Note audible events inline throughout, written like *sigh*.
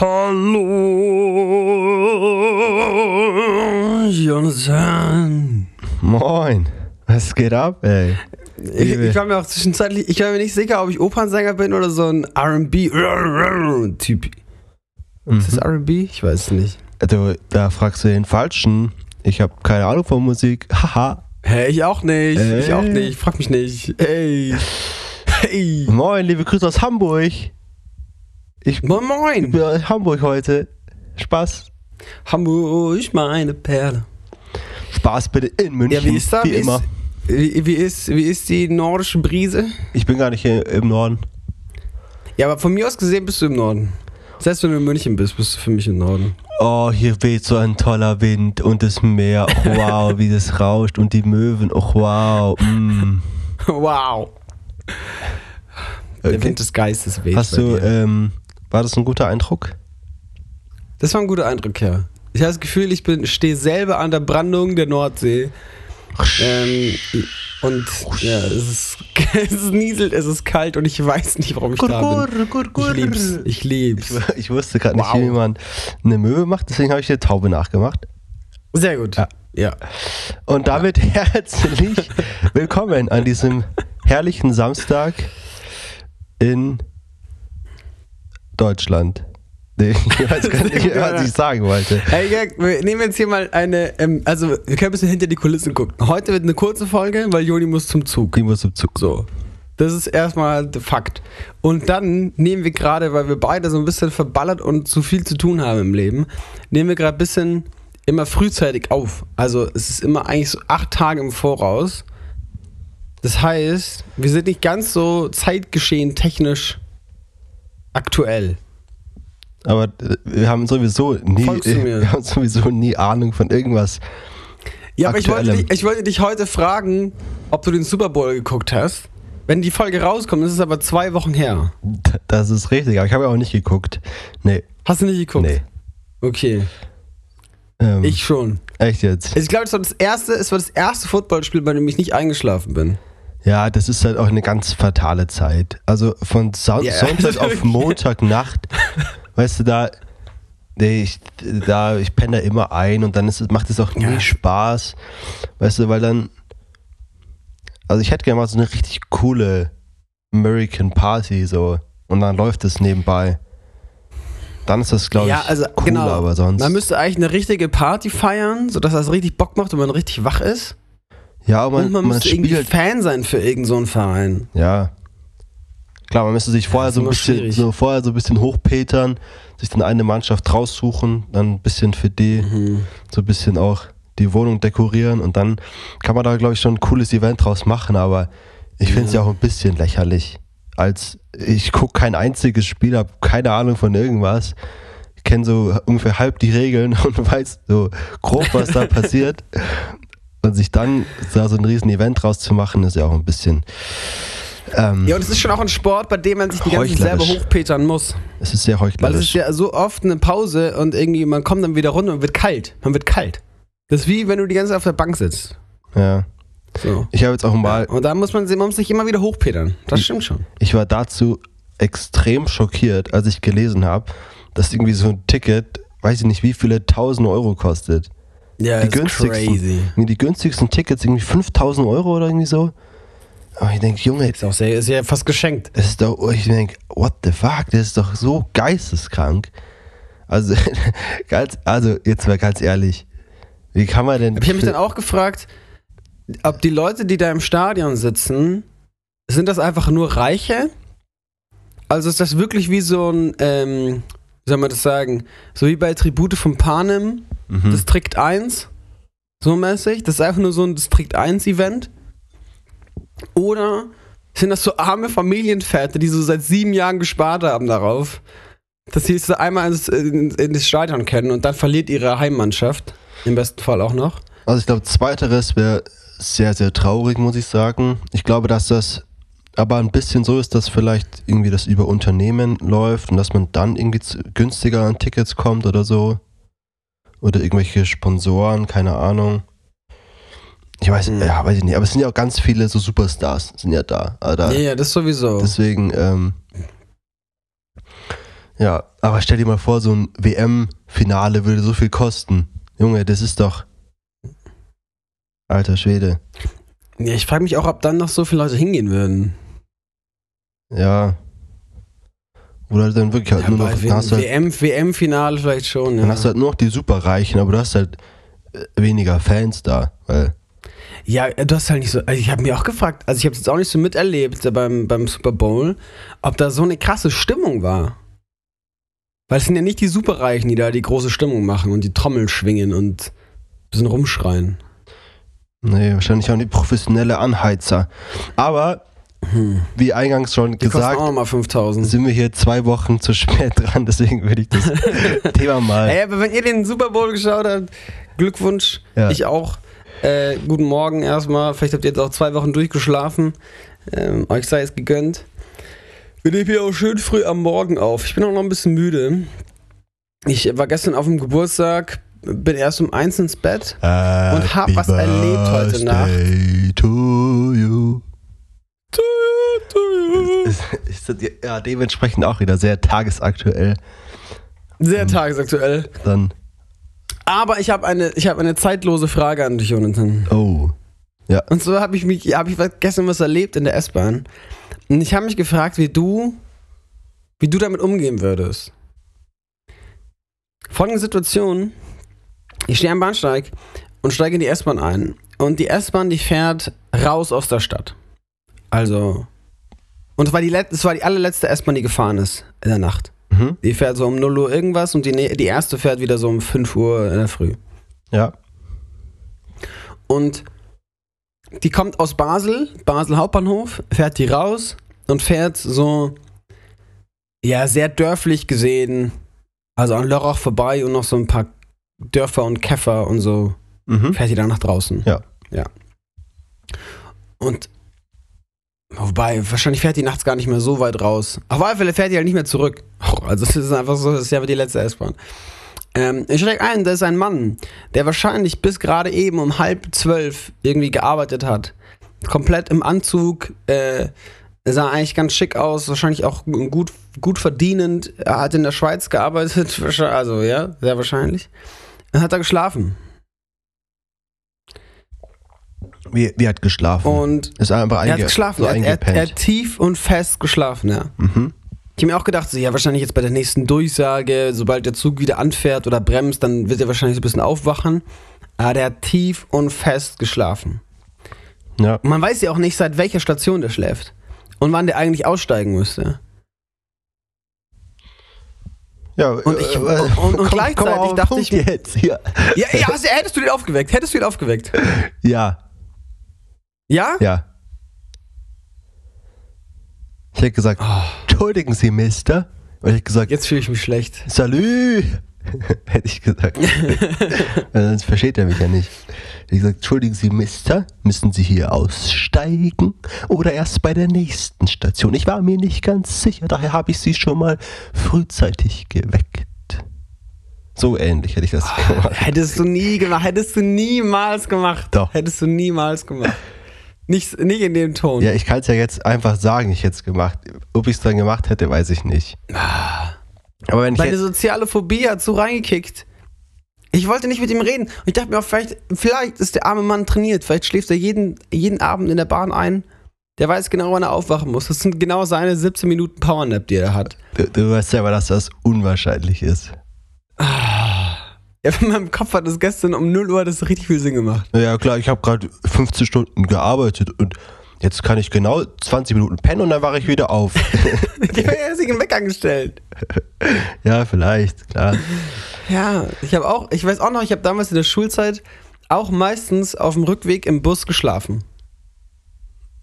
Hallo, Jonathan. Moin. Was geht ab, ey? Ich, ich, war mir auch zwischenzeitlich, ich war mir nicht sicher, ob ich Opernsänger bin oder so ein RB-Typ. Mhm. Ist das RB? Ich weiß es nicht. Du, da fragst du den Falschen. Ich habe keine Ahnung von Musik. *laughs* Haha. Hä, ich auch nicht. Ey. Ich auch nicht. Frag mich nicht. Ey. *laughs* Hey. Moin, liebe Grüße aus Hamburg. Ich, moin, moin. Aus Hamburg heute. Spaß. Hamburg, meine Perle. Spaß bitte in München. Ja, wie ist da? Wie, wie immer. Ist, wie, wie, ist, wie ist die nordische Brise? Ich bin gar nicht im Norden. Ja, aber von mir aus gesehen bist du im Norden. Selbst wenn du in München bist, bist du für mich im Norden. Oh, hier weht so ein toller Wind und das Meer. Oh, *laughs* wow, wie das rauscht und die Möwen. Oh, wow. Mm. Wow. Der okay. Wind des Geistes weht. Hast du, ähm, war das ein guter Eindruck? Das war ein guter Eindruck, ja. Ich habe das Gefühl, ich stehe selber an der Brandung der Nordsee. Ähm, und ja, es ist, *laughs* es nieselt, es ist kalt und ich weiß nicht, warum ich gur, da bin. Gur, gur, ich lieb's. Ich lieb's. Ich, ich wusste gerade wow. nicht, wie man eine Möwe macht, deswegen habe ich eine Taube nachgemacht. Sehr gut. Ja. ja. Und damit ja. *laughs* herzlich willkommen an diesem herrlichen Samstag in Deutschland. Nee, *laughs* ich weiß gar nicht, *laughs* was ich sagen wollte. Hey, Jörg, wir nehmen jetzt hier mal eine, ähm, also wir können ein bisschen hinter die Kulissen gucken. Heute wird eine kurze Folge, weil Joni muss zum Zug. Ich muss zum Zug. So. Das ist erstmal Fakt. Und dann nehmen wir gerade, weil wir beide so ein bisschen verballert und zu viel zu tun haben im Leben, nehmen wir gerade ein bisschen immer frühzeitig auf. Also es ist immer eigentlich so acht Tage im Voraus. Das heißt, wir sind nicht ganz so zeitgeschehen technisch aktuell. Aber äh, wir haben sowieso nie, *laughs* wir haben sowieso nie Ahnung von irgendwas. Ja, aber ich wollte, dich, ich wollte dich heute fragen, ob du den Super Bowl geguckt hast. Wenn die Folge rauskommt, ist es aber zwei Wochen her. Das ist richtig, aber ich habe ja auch nicht geguckt. Nee. Hast du nicht geguckt? Nee. Okay. Ähm, ich schon. Echt jetzt? Ich glaube, es war das erste, es war das erste Footballspiel, bei dem ich nicht eingeschlafen bin. Ja, das ist halt auch eine ganz fatale Zeit. Also von Son yeah. Sonntag auf *laughs* Montagnacht, weißt du, da, ich, da, ich penne da immer ein und dann ist, macht es auch nie ja. Spaß. Weißt du, weil dann, also ich hätte gerne mal so eine richtig coole American Party so und dann läuft es nebenbei. Dann ist das, glaube ja, ich, also, cooler, genau. aber sonst. Man müsste eigentlich eine richtige Party feiern, sodass das richtig Bock macht und man richtig wach ist. Ja, aber man, und man, man müsste irgendwie Fan sein für irgendeinen so Verein. Ja. Klar, man müsste sich vorher ja, so ein bisschen so vorher so ein bisschen hochpetern, sich dann eine Mannschaft raussuchen, dann ein bisschen für die, mhm. so ein bisschen auch die Wohnung dekorieren und dann kann man da, glaube ich, schon ein cooles Event draus machen, aber ich finde es ja auch ein bisschen lächerlich. Als ich gucke kein einziges Spiel, habe keine Ahnung von irgendwas, kenne so ungefähr halb die Regeln *laughs* und weiß so grob, was da *laughs* passiert. Und sich dann da so ein riesen Event draus zu machen, ist ja auch ein bisschen. Ähm, ja, und es ist schon auch ein Sport, bei dem man sich die ganze Zeit selber hochpetern muss. Es ist sehr heuchlerisch. Weil es ist ja so oft eine Pause und irgendwie man kommt dann wieder runter und wird kalt. Man wird kalt. Das ist wie wenn du die ganze Zeit auf der Bank sitzt. Ja. So. Ich habe jetzt auch mal. Ja, und da muss man, man muss sich immer wieder hochpetern. Das stimmt schon. Ich war dazu extrem schockiert, als ich gelesen habe, dass irgendwie so ein Ticket, weiß ich nicht, wie viele tausend Euro kostet. Ja, die günstigsten. Die günstigsten Tickets irgendwie 5000 Euro oder irgendwie so. Aber ich denke, Junge. Ist auch sehr, ist ja fast geschenkt. Das ist doch, ich denke, what the fuck, das ist doch so geisteskrank. Also, *laughs* ganz, also jetzt mal ganz ehrlich, wie kann man denn. Ich habe mich dann auch gefragt, ob die Leute, die da im Stadion sitzen, sind das einfach nur Reiche? Also ist das wirklich wie so ein, ähm, wie soll man das sagen, so wie bei Tribute von Panem, mhm. Distrikt 1, so mäßig. Das ist einfach nur so ein Distrikt 1 Event. Oder sind das so arme Familienväter, die so seit sieben Jahren gespart haben darauf, dass sie es einmal ins, in, in das Stadion kennen und dann verliert ihre Heimmannschaft. Im besten Fall auch noch. Also ich glaube, zweiteres wäre sehr, sehr traurig, muss ich sagen. Ich glaube, dass das aber ein bisschen so ist, dass vielleicht irgendwie das über Unternehmen läuft und dass man dann irgendwie günstiger an Tickets kommt oder so. Oder irgendwelche Sponsoren, keine Ahnung. Ich weiß, mhm. ja, weiß ich nicht, aber es sind ja auch ganz viele so Superstars, sind ja da. da ja, ja, das sowieso. Deswegen, ähm, Ja, aber stell dir mal vor, so ein WM-Finale würde so viel kosten. Junge, das ist doch. Alter Schwede. Ja, ich frage mich auch, ob dann noch so viele Leute hingehen würden. Ja. Oder dann wirklich halt Ja, nur noch. dann hast du halt, WM, WM-Finale vielleicht schon. Ja. dann hast du halt nur noch die Superreichen, aber du hast halt äh, weniger Fans da. Weil, ja, du hast halt nicht so. Also ich habe mir auch gefragt, also ich habe es jetzt auch nicht so miterlebt äh, beim, beim Super Bowl, ob da so eine krasse Stimmung war. Weil es sind ja nicht die Superreichen, die da die große Stimmung machen und die Trommel schwingen und ein bisschen rumschreien. nee, wahrscheinlich auch die professionelle Anheizer. Aber, wie eingangs schon Hm. Die gesagt, auch nochmal 5000. sind wir hier zwei Wochen zu spät *laughs* dran, deswegen würde ich das *laughs* Thema mal. Ey, aber wenn ihr den Super Bowl geschaut habt, Glückwunsch. Ja. Ich auch. Äh, guten Morgen erstmal. Vielleicht habt ihr jetzt auch zwei Wochen durchgeschlafen. Ähm, euch sei es gegönnt. Wir nehmen hier auch schön früh am Morgen auf. Ich bin auch noch ein bisschen müde. Ich war gestern auf dem Geburtstag, bin erst um eins ins Bett. Und hab was erlebt heute Nacht. You. *laughs* Ist, ist, ja, dementsprechend auch wieder sehr tagesaktuell. Sehr tagesaktuell. Dann, Aber ich habe eine, ich hab eine zeitlose Frage an dich, Jonathan. oh. Ja. Und so habe ich mich, habe ich gestern was erlebt in der S-Bahn. Und ich habe mich gefragt, wie du, wie du damit umgehen würdest. Folgende Situation: Ich stehe am Bahnsteig und steige in die S-Bahn ein. Und die S-Bahn, die fährt raus aus der Stadt. Also. Und es war die, es war die allerletzte S-Bahn, die gefahren ist in der Nacht. Mhm. Die fährt so um 0 Uhr irgendwas und die, ne- die erste fährt wieder so um 5 Uhr in der Früh. Ja. Und die kommt aus Basel, Basel Hauptbahnhof, fährt die raus und fährt so, ja, sehr dörflich gesehen, also an Lörrach vorbei und noch so ein paar Dörfer und Käfer und so, Mhm. fährt die dann nach draußen. Ja. Ja. Und, wobei, wahrscheinlich fährt die nachts gar nicht mehr so weit raus. Auf alle Fälle fährt die halt nicht mehr zurück. Also, es ist einfach so, das ist ja die letzte S-Bahn. Ähm, ich steig ein, da ist ein Mann, der wahrscheinlich bis gerade eben um halb zwölf irgendwie gearbeitet hat. Komplett im Anzug, äh, sah eigentlich ganz schick aus, wahrscheinlich auch gut, gut verdienend. Er hat in der Schweiz gearbeitet, *laughs* also ja, sehr wahrscheinlich. Dann hat er geschlafen. Wie, wie hat geschlafen? Und ist einfach er hat einge geschlafen, so er, er, er hat tief und fest geschlafen, ja. mhm. Ich habe mir auch gedacht, so, ja, wahrscheinlich jetzt bei der nächsten Durchsage, sobald der Zug wieder anfährt oder bremst, dann wird er wahrscheinlich so ein bisschen aufwachen. Aber der hat tief und fest geschlafen. Ja. Und man weiß ja auch nicht, seit welcher Station der schläft. Und wann der eigentlich aussteigen müsste. Ja, Und ich- äh, und- und komm- gleichzeitig komm dachte Punkt ich- jetzt. Ja. Ja, ja also, hättest du den aufgeweckt? Hättest du ihn aufgeweckt? ja, Ja? ja. Ich hätte gesagt, entschuldigen Sie, Mister. Und ich hätte gesagt, Jetzt fühle ich mich schlecht. Salü! *laughs* hätte ich gesagt. *laughs* Sonst versteht er mich ja nicht. Ich gesagt, entschuldigen Sie, Mister, müssen Sie hier aussteigen oder erst bei der nächsten Station? Ich war mir nicht ganz sicher, daher habe ich Sie schon mal frühzeitig geweckt. So ähnlich hätte ich das gemacht. Hättest du nie gemacht. Hättest du niemals gemacht. Doch. Hättest du niemals gemacht. Nicht, nicht in dem Ton. Ja, ich kann es ja jetzt einfach sagen, ich hätte es gemacht. Ob ich es dann gemacht hätte, weiß ich nicht. Aber wenn ich Meine soziale Phobie hat so reingekickt. Ich wollte nicht mit ihm reden. Und ich dachte mir auch, vielleicht, vielleicht ist der arme Mann trainiert. Vielleicht schläft er jeden, jeden Abend in der Bahn ein. Der weiß genau, wann er aufwachen muss. Das sind genau seine 17 Minuten Powernap, die er hat. du, du weißt selber, dass das unwahrscheinlich ist. Ja, in meinem Kopf hat das gestern um 0 Uhr das richtig viel Sinn gemacht. Ja klar, ich habe gerade 15 Stunden gearbeitet und jetzt kann ich genau 20 Minuten pennen und dann wache ich wieder auf. Ich *laughs* habe ja im Wecker gestellt. ja, vielleicht, klar. Ja, ich habe auch, ich weiß auch noch, ich habe damals in der Schulzeit auch meistens auf dem Rückweg im Bus geschlafen.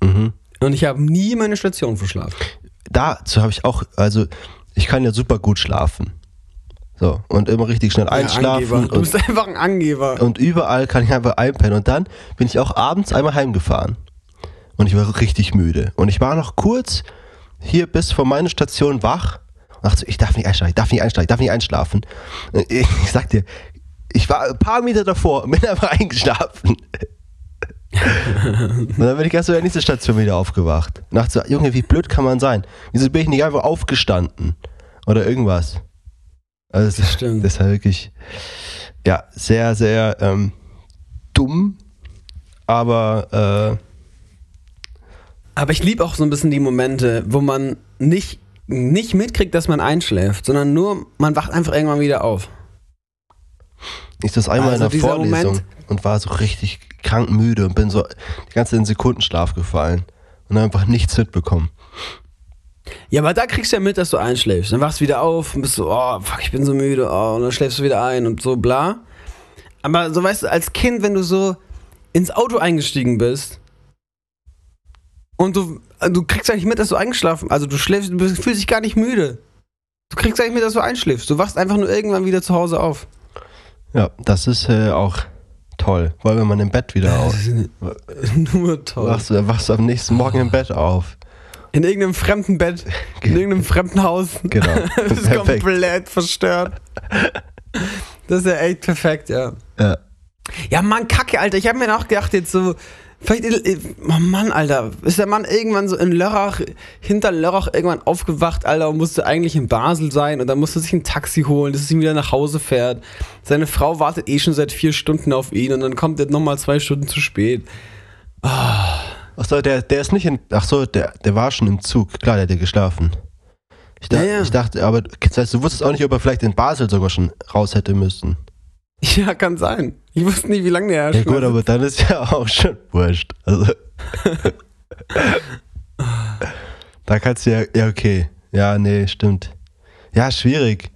Mhm. Und ich habe nie meine Station verschlafen. Dazu habe ich auch, also ich kann ja super gut schlafen. So, und immer richtig schnell Ja, einschlafen Angeber. Du und, bist einfach ein Angeber. und überall kann ich einfach einpennen. Und dann bin ich auch abends einmal heimgefahren. Und ich war richtig müde. Und ich war noch kurz hier bis vor meine Station wach. Und dachte so, ich darf nicht einsteigen, ich darf nicht einsteigen, ich darf nicht einschlafen. Ich, ich sag dir, ich war ein paar Meter davor und bin *laughs* einfach eingeschlafen. *laughs* und dann bin ich erst bei der nächsten Station wieder aufgewacht. Und dachte so, Junge, wie blöd kann man sein? Wieso bin ich nicht einfach aufgestanden? oder irgendwas. Also das, stimmt. Das ist halt wirklich, ja, sehr, sehr ähm, dumm, aber. Äh, aber ich liebe auch so ein bisschen die Momente, wo man nicht, nicht mitkriegt, dass man einschläft, sondern nur, man wacht einfach irgendwann wieder auf. Ich das einmal also in der Vorlesung Moment, und war so richtig krank müde und bin so die ganze Zeit in Sekundenschlaf gefallen und einfach nichts mitbekommen. Ja, aber da kriegst du ja mit, dass du einschläfst. Dann wachst du wieder auf und bist so, oh, fuck, ich bin so müde, oh, und dann schläfst du wieder ein und so, bla. Aber so weißt du, als Kind, wenn du so ins Auto eingestiegen bist und du, du kriegst eigentlich mit, dass du eingeschlafen Also du schläfst, du fühlst dich gar nicht müde. Du kriegst eigentlich mit, dass du einschläfst. Du wachst einfach nur irgendwann wieder zu Hause auf. Ja, das ist äh, auch toll. Weil wenn man im Bett wieder auf. *laughs* nur toll. Wachst wachst du am nächsten Morgen im Bett auf. In irgendeinem fremden Bett, in irgendeinem fremden Haus. Genau. *laughs* das ist komplett verstört. Das ist ja echt perfekt, ja. Ja. Ja, Mann, Kacke, Alter. Ich habe mir auch gedacht, jetzt so, vielleicht, äh, oh Mann, Alter, ist der Mann irgendwann so in Lörrach, hinter Lörrach irgendwann aufgewacht, Alter, und musste eigentlich in Basel sein und dann musste sich ein Taxi holen, dass es ihm wieder nach Hause fährt. Seine Frau wartet eh schon seit vier Stunden auf ihn und dann kommt er nochmal zwei Stunden zu spät. Ah. Achso, der, der ist nicht in. Achso, der, der war schon im Zug. Klar, der hat ja geschlafen. Ich, dacht, ja, ja. ich dachte, aber das heißt, du wusstest auch nicht, ob er vielleicht in Basel sogar schon raus hätte müssen. Ja, kann sein. Ich wusste nicht, wie lange der Ja, gut, aber dann ist ja auch schon wurscht. Also. *laughs* da kannst du ja. Ja, okay. Ja, nee, stimmt. Ja, schwierig.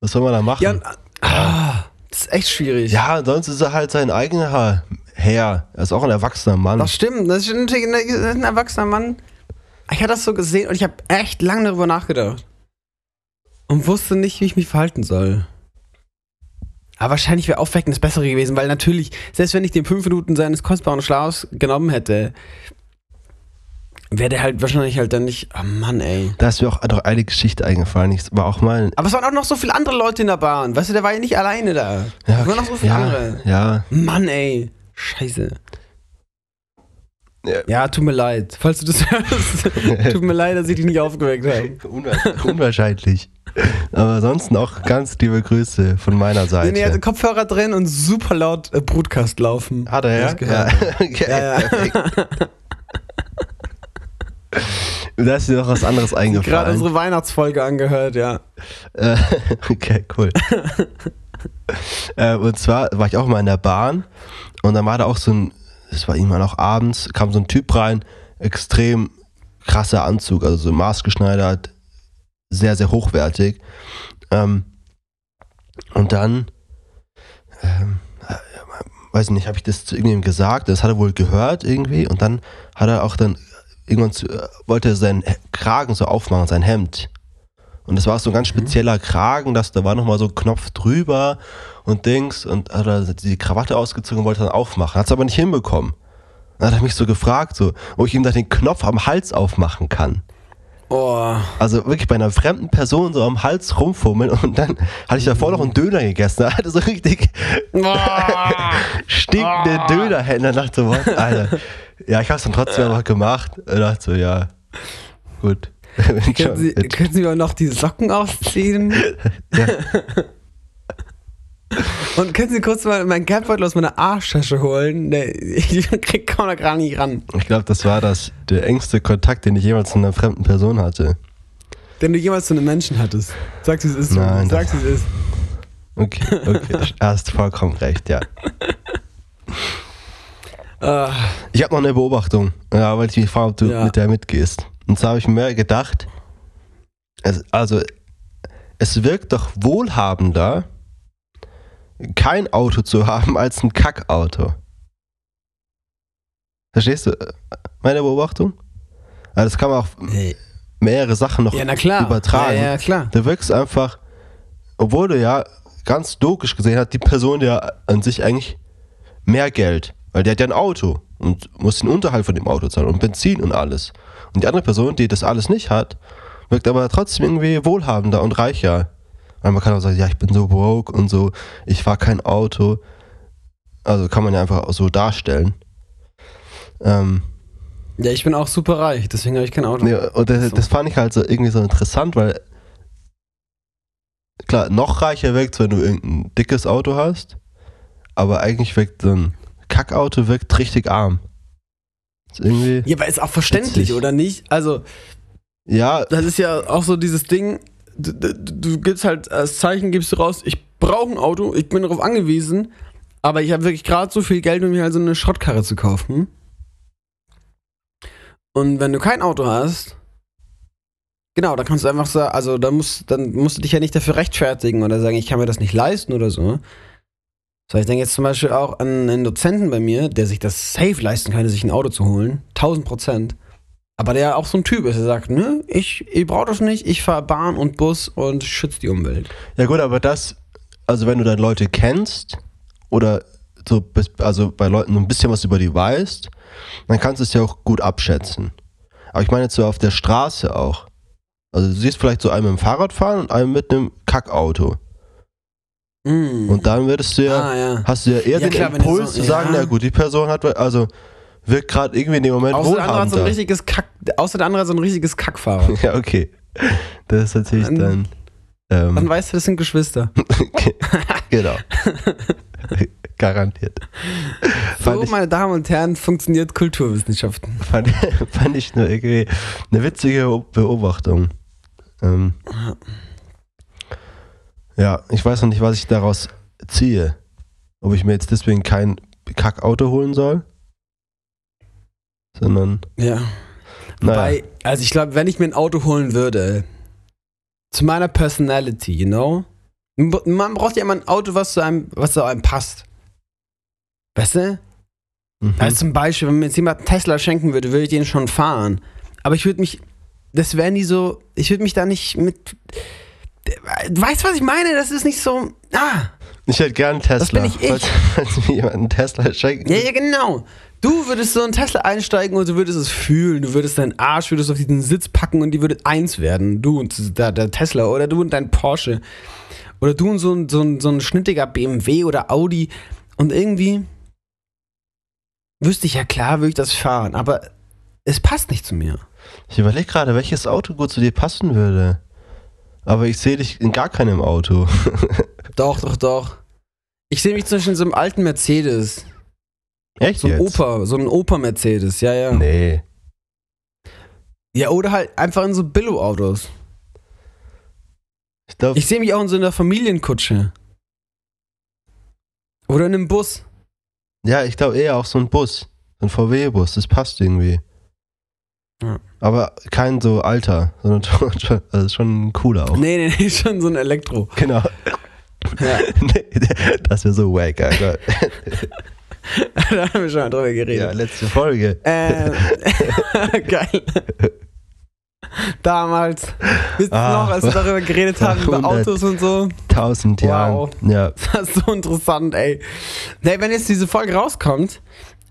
Was soll man da machen? Ja, ah, das ist echt schwierig. Ja, sonst ist er halt sein eigener Herr. Er ist auch ein erwachsener Mann. Das stimmt, das ist ein erwachsener Mann. Ich hatte das so gesehen und ich habe echt lange darüber nachgedacht. Und wusste nicht, wie ich mich verhalten soll. Aber wahrscheinlich wäre Aufwecken das Bessere gewesen, weil natürlich, selbst wenn ich den fünf Minuten seines kostbaren Schlafs genommen hätte, wäre der halt wahrscheinlich halt dann nicht. Oh Mann, ey. Da ist mir auch noch eine Geschichte eingefallen. Ich war auch mal. Aber es waren auch noch so viele andere Leute in der Bahn. Weißt du, der war ja nicht alleine da. Ja. Es waren noch so viele ja, andere. Ja. Mann, ey. Scheiße. Ja. ja, tut mir leid. Falls du das hörst, *laughs* tut mir leid, dass ich dich nicht aufgeweckt habe. Unwahrscheinlich. Aber ansonsten auch ganz liebe Grüße von meiner Seite. Nee, nee, er hatte Kopfhörer drin und super laut äh, Broadcast laufen. Hat er, ja? Ja. *laughs* okay, ja, ja. *laughs* Da ist dir noch was anderes eingefallen. Gerade unsere Weihnachtsfolge angehört, ja. Äh, okay, cool. äh, und zwar war ich auch mal in der Bahn und dann war da auch so ein, es war irgendwann auch abends, kam so ein Typ rein, extrem krasser Anzug, also so maßgeschneidert, sehr, sehr hochwertig. Ähm, und dann, ähm, äh, weiß ich nicht, habe ich das zu irgendjemandem gesagt, das hat er wohl gehört irgendwie und dann hat er auch dann irgendwann zu, äh, wollte er seinen Kragen so aufmachen, sein Hemd. Und das war so ein ganz mhm. spezieller Kragen, dass da war nochmal so ein Knopf drüber und Dings und hat er die Krawatte ausgezogen und wollte dann aufmachen. Hat es aber nicht hinbekommen. Dann hat er mich so gefragt, so, ob ich ihm da den Knopf am Hals aufmachen kann. Oh. Also wirklich bei einer fremden Person so am Hals rumfummeln und dann hatte ich davor noch einen Döner gegessen. Da hatte so richtig oh. *laughs* stinkende oh. Dönerhände. dachte so, Alter. Ja, ich habe es dann trotzdem noch gemacht. Und dachte so, ja, gut. *laughs* können, Sie, können Sie mal noch die Socken ausziehen? *laughs* ja. Und können Sie kurz mal meinen Geldbeutel aus meiner Arschtasche holen? Ich krieg kaum da gar nicht ran. Ich glaube, das war das, der engste Kontakt, den ich jemals zu einer fremden Person hatte. Den du jemals zu einem Menschen hattest. Sag, wie es ist. Nein. Sag, wie es ist. Okay, okay. *laughs* hast vollkommen recht, ja. Uh, ich habe noch eine Beobachtung, ja, weil ich mich frage, ob du ja. mit der mitgehst. Und zwar habe ich mir gedacht, es, also es wirkt doch wohlhabender, kein Auto zu haben als ein Kackauto. Verstehst du äh, meine Beobachtung? Also das kann man auf mehrere Sachen noch ja, übertragen. Ja, ja, klar. Du wirkst einfach, obwohl du ja ganz logisch gesehen hast, die Person ja an sich eigentlich mehr Geld, weil der hat ja ein Auto und muss den Unterhalt von dem Auto zahlen und Benzin und alles. Und die andere Person, die das alles nicht hat, wirkt aber trotzdem irgendwie wohlhabender und reicher. Weil man kann auch sagen, ja, ich bin so broke und so, ich fahre kein Auto. Also kann man ja einfach auch so darstellen. Ähm, ja, ich bin auch super reich, deswegen habe ich kein Auto. Nee, und das, das, fand ich halt so irgendwie so interessant, weil klar, noch reicher wirkt, wenn du irgendein dickes Auto hast. Aber eigentlich wirkt so ein Kackauto wirkt richtig arm. Ist irgendwie ja, aber ist auch verständlich, witzig. oder nicht? Also, ja. Das ist ja auch so dieses Ding, du, du, du gibst halt als Zeichen, gibst du raus, ich brauche ein Auto, ich bin darauf angewiesen, aber ich habe wirklich gerade so viel Geld, um mir halt so eine Schrottkarre zu kaufen. Und wenn du kein Auto hast, genau, dann kannst du einfach sagen, also da musst, dann musst du dich ja nicht dafür rechtfertigen oder sagen, ich kann mir das nicht leisten oder so. So, ich denke jetzt zum Beispiel auch an einen Dozenten bei mir, der sich das safe leisten könnte, sich ein Auto zu holen. 1000 Prozent. Aber der auch so ein Typ ist, der sagt, ne, ich, ich brauche das nicht, ich fahre Bahn und Bus und schütze die Umwelt. Ja gut, aber das, also wenn du dann Leute kennst oder so, also bei Leuten ein bisschen was über die weißt, dann kannst du es ja auch gut abschätzen. Aber ich meine jetzt so auf der Straße auch. Also du siehst vielleicht so einen mit dem Fahrrad fahren und einen mit einem Kackauto. Mm. Und dann würdest du ja, ah, ja, hast du ja eher ja, den klar, Impuls so, zu sagen, ja. na gut, die Person hat, also wirkt gerade irgendwie in dem Moment außer der andere hat so ein richtiges Kack, Außer der andere hat so ein richtiges Kackfahrrad. *laughs* ja, okay. Das ist natürlich dann... dann ähm, dann weißt du, das sind Geschwister. *laughs* genau. *laughs* Garantiert. So, ich, meine Damen und Herren, funktioniert Kulturwissenschaften. Fand, fand ich nur irgendwie eine witzige Beobachtung. Ähm, ja, ich weiß noch nicht, was ich daraus ziehe. Ob ich mir jetzt deswegen kein Kackauto holen soll, sondern. Ja. Naja. Wobei, also ich glaube, wenn ich mir ein Auto holen würde, zu meiner Personality, you know? Man braucht ja immer ein Auto, was zu einem, was zu einem passt. Weißt du? Mhm. Also zum Beispiel, wenn mir jetzt jemand einen Tesla schenken würde, würde ich den schon fahren. Aber ich würde mich, das wäre nie so, ich würde mich da nicht mit, weißt du, was ich meine? Das ist nicht so, ah. Ich hätte gern einen Tesla. Das bin ich. Falls, falls mir jemand einen Tesla schenkt. Ja, ja, genau. Du würdest so einen Tesla einsteigen und du würdest es fühlen. Du würdest deinen Arsch würdest auf diesen Sitz packen und die würde eins werden. Du und der, der Tesla oder du und dein Porsche. Oder du und so ein, so, ein, so ein schnittiger BMW oder Audi. Und irgendwie wüsste ich ja klar, würde ich das fahren. Aber es passt nicht zu mir. Ich überlege gerade, welches Auto gut zu dir passen würde. Aber ich sehe dich in gar keinem Auto. *laughs* doch, doch, doch. Ich sehe mich zum Beispiel in so einem alten Mercedes. Echt? So ein jetzt? Opa, so ein Opa-Mercedes, ja, ja. Nee. Ja, oder halt einfach in so Billo-Autos. Ich, ich sehe mich auch in so einer Familienkutsche. Oder in einem Bus. Ja, ich glaube eher auch so ein Bus. Ein VW-Bus, das passt irgendwie. Ja. Aber kein so alter, sondern *laughs* schon, also schon ein cooler auch. Nee, nee, nee, *laughs* schon so ein Elektro. Genau. Ja. *laughs* nee, das wäre so wack, Alter. da haben wir schon mal drüber geredet. Ja, letzte Folge. Ähm, geil. Damals. Wisst ihr ah, noch, als wir darüber geredet haben, über Autos und so? Tausend Jahre. Ja. Das ist so interessant, ey. Nee, wenn jetzt diese Folge rauskommt,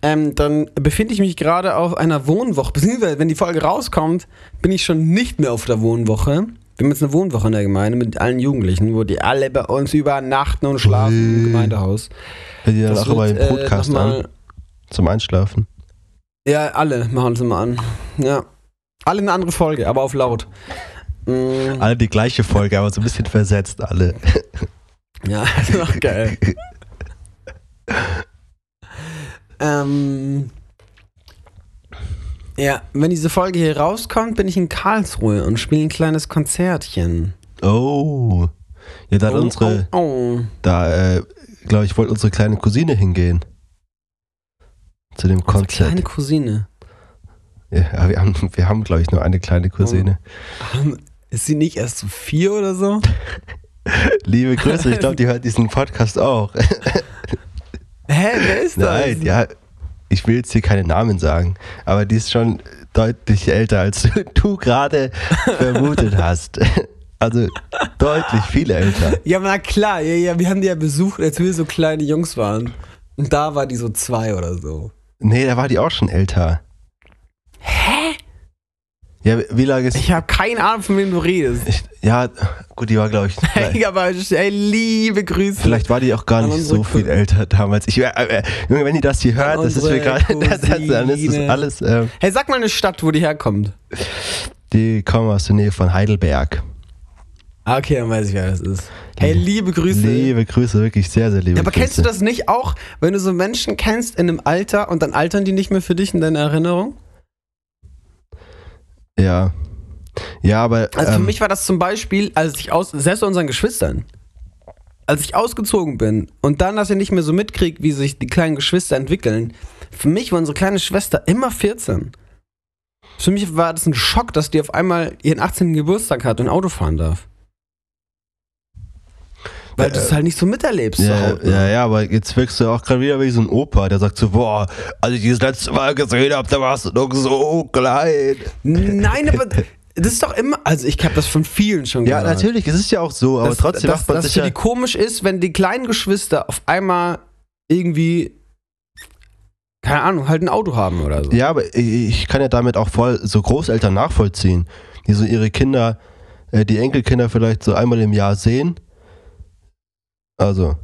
ähm, dann befinde ich mich gerade auf einer Wohnwoche. Beziehungsweise, wenn die Folge rauskommt, bin ich schon nicht mehr auf der Wohnwoche. Wir haben jetzt eine Wohnwoche in der Gemeinde mit allen Jugendlichen, wo die alle bei uns übernachten und schlafen im Gemeindehaus. Hört ihr dann das auch immer den Podcast äh, an? Zum Einschlafen? Ja, alle machen es immer an. Ja. Alle eine andere Folge, aber auf laut. Mhm. Alle die gleiche Folge, aber so ein bisschen versetzt, alle. Ja, das *laughs* ist auch geil. *laughs* ähm, ja, wenn diese Folge hier rauskommt, bin ich in Karlsruhe und spiele ein kleines Konzertchen. Oh. Ja, da hat oh, unsere. Oh, oh. Da, äh, glaube ich, wollte unsere kleine Cousine hingehen. Zu dem unsere Konzert. Kleine Cousine. Ja, wir haben, wir haben glaube ich, nur eine kleine Cousine. Oh. Ist sie nicht erst so vier oder so? *laughs* Liebe Grüße, ich glaube, die hört diesen Podcast auch. *laughs* Hä, wer ist das? Nein, ja, ich will jetzt hier keine Namen sagen, aber die ist schon deutlich älter, als *laughs* du, gerade vermutet hast. Also deutlich viel älter. Ja, na klar, ja, ja, wir haben die ja besucht, als wir so kleine Jungs waren. Und da war die so zwei oder so. Nee, da war die auch schon älter. Hä? Ja, wie lange ist. Ich habe keine Ahnung, von wem du redest. Ich, ja, gut, die war, glaube ich. *laughs* Hey, aber ey, liebe Grüße. Vielleicht war die auch gar nicht so viel älter damals. Ich, äh, äh, wenn die das hier hört, das ist mir gerade. *laughs* dann ist das alles. Äh, hey, sag mal eine Stadt, wo die herkommt. Die kommen aus der Nähe von Heidelberg. Ah, okay, dann weiß ich, wer das ist. Hey, liebe Grüße. Liebe Grüße, wirklich sehr, sehr liebe ja, aber Grüße. kennst du das nicht auch, wenn du so Menschen kennst in einem Alter und dann altern die nicht mehr für dich in deiner Erinnerung? Ja. Ja, aber. Also für ähm, mich war das zum Beispiel, als ich aus, selbst bei unseren Geschwistern, als ich ausgezogen bin und dann, dass ich nicht mehr so mitkriege, wie sich die kleinen Geschwister entwickeln, für mich war unsere kleine Schwester immer 14. Für mich war das ein Schock, dass die auf einmal ihren 18. Geburtstag hat und Auto fahren darf. Weil Äh, du es halt nicht so miterlebst. Ja, so, ja, ja, aber jetzt wirkst du auch gerade wieder wie so ein Opa, der sagt so, boah, als ich das letzte Mal gesehen habe, da warst du noch so klein. Nein, aber das ist doch immer, also ich habe das von vielen schon Ja, gehört. natürlich, es ist ja auch so, aber dass, trotzdem dass, macht man dass sich für ja... die komisch ist, wenn die kleinen Geschwister auf einmal irgendwie, keine Ahnung, halt ein Auto haben oder so. Ja, aber ich kann ja damit auch voll so Großeltern nachvollziehen, die so ihre Kinder, äh, die Enkelkinder vielleicht so einmal im Jahr sehen. Also,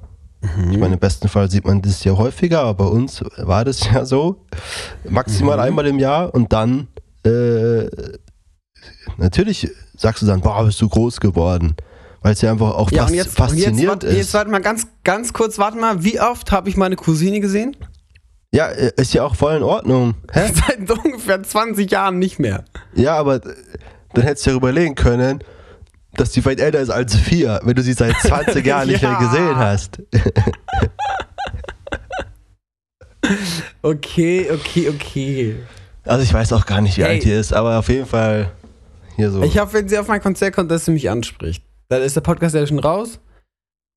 Mhm. ich meine, im besten Fall sieht man das ja häufiger, aber bei uns war das ja so. Maximal Mhm. einmal im Jahr und dann, äh, natürlich sagst du dann, boah, bist du groß geworden. Weil es ja einfach auch Ja, fas und jetzt, jetzt, faszinierend warte, ist. jetzt warte mal ganz, ganz kurz, warte mal, wie oft habe ich meine Cousine gesehen? ja, äh, ist ja auch voll in Ordnung. Hä? *laughs* Seit ungefähr 20 Jahren nicht mehr. Ja, aber äh, dann hättest du ja überlegen können, dass die vielleicht älter ist als vier, wenn du sie seit 20 *laughs* Jahren nicht mehr gesehen hast. *laughs* Okay, okay, okay. Also ich weiß auch gar nicht, wie Ey. alt die ist, aber auf jeden Fall hier so. Ich hoffe, wenn sie auf mein Konzert kommt, dass sie mich anspricht. Dann ist der Podcast ja schon raus.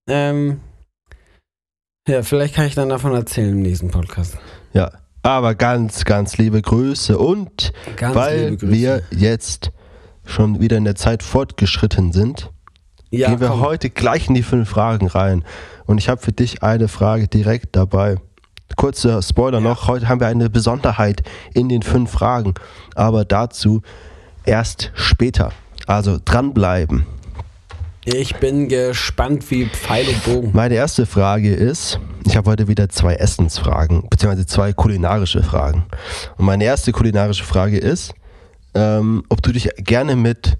Ähm, ja, vielleicht kann ich dann davon erzählen im nächsten Podcast. ja, aber ganz, ganz liebe Grüße und Ganz weil liebe Grüße. wir jetzt schon wieder in der Zeit fortgeschritten sind, ja, gehen wir komm. heute gleich in die fünf Fragen rein. Und ich habe für dich eine Frage direkt dabei. Kurzer Spoiler noch, heute haben wir eine Besonderheit in den fünf Fragen, aber dazu erst später. Also dranbleiben. Ich bin gespannt wie Pfeil und Bogen. Meine erste Frage ist, ich habe heute wieder zwei Essensfragen, beziehungsweise zwei kulinarische Fragen. Und meine erste kulinarische Frage ist, ähm, ob du dich gerne mit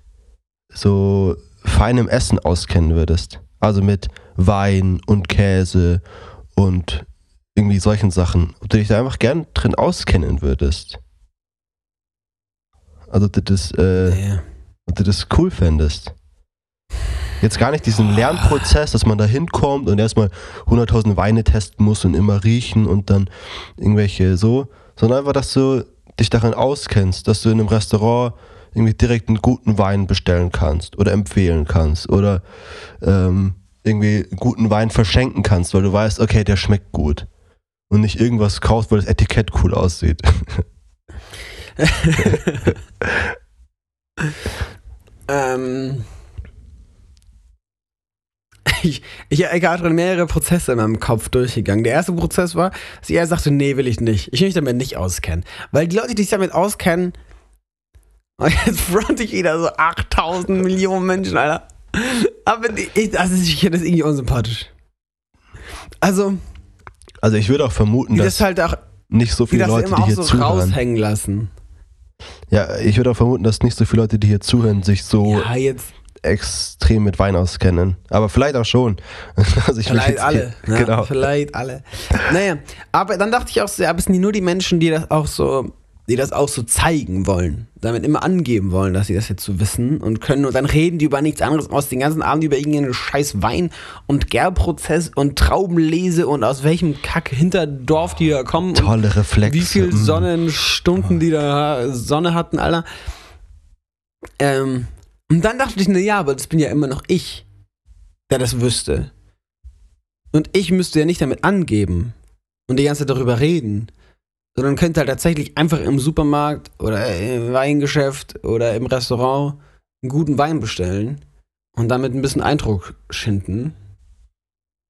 so feinem Essen auskennen würdest. Also mit Wein und Käse und irgendwie solchen Sachen. Ob du dich da einfach gern drin auskennen würdest. Also, ob du das, äh, Nee. ob du das cool fändest. Jetzt gar nicht diesen Lernprozess, dass man da hinkommt und erstmal 100.000 Weine testen muss und immer riechen und dann irgendwelche so, sondern einfach, dass du dich darin auskennst, dass du in einem Restaurant irgendwie direkt einen guten Wein bestellen kannst oder empfehlen kannst oder ähm, irgendwie guten Wein verschenken kannst, weil du weißt, okay, der schmeckt gut. Und nicht irgendwas kaufst, weil das Etikett cool aussieht. *laughs* ähm. Ich, ich, ich habe drin mehrere Prozesse in meinem Kopf durchgegangen. Der erste Prozess war, dass er sagte, nee, will ich nicht. Ich will mich damit nicht auskennen. Weil die Leute, die sich damit auskennen, und *laughs* jetzt fronte ich wieder so 8000 Millionen Menschen, Alter. Aber die, ich, also ich finde das irgendwie unsympathisch. Also, Also ich würde auch vermuten, die dass das halt auch, nicht so die viele das Leute, immer die auch hier so zuhören. raushängen lassen. Ja, ich würde auch vermuten, dass nicht so viele Leute, die hier zuhören, sich so Ja, jetzt extrem mit Wein auskennen. Aber vielleicht auch schon. *laughs* Also Vielleicht alle. Ja, Genau. Vielleicht alle. Naja, aber dann dachte ich auch so, ja, aber es sind die nur die Menschen, die das auch so, die das auch so zeigen wollen. Damit immer angeben wollen, dass sie das jetzt so wissen und können. Und dann reden die über nichts anderes aus den ganzen Abend über irgendeinen scheiß Wein und Gärprozess und Traubenlese und aus welchem Kack Hinterdorf die da kommen. Tolle Reflexe. wie viel mm. Sonnenstunden die da Sonne hatten, Alter. Ähm, und dann dachte ich, na ja, aber das bin ja immer noch ich, der das wüsste. Und ich müsste ja nicht damit angeben und die ganze Zeit darüber reden, sondern könnte halt tatsächlich einfach im Supermarkt oder im Weingeschäft oder im Restaurant einen guten Wein bestellen und damit ein bisschen Eindruck schinden.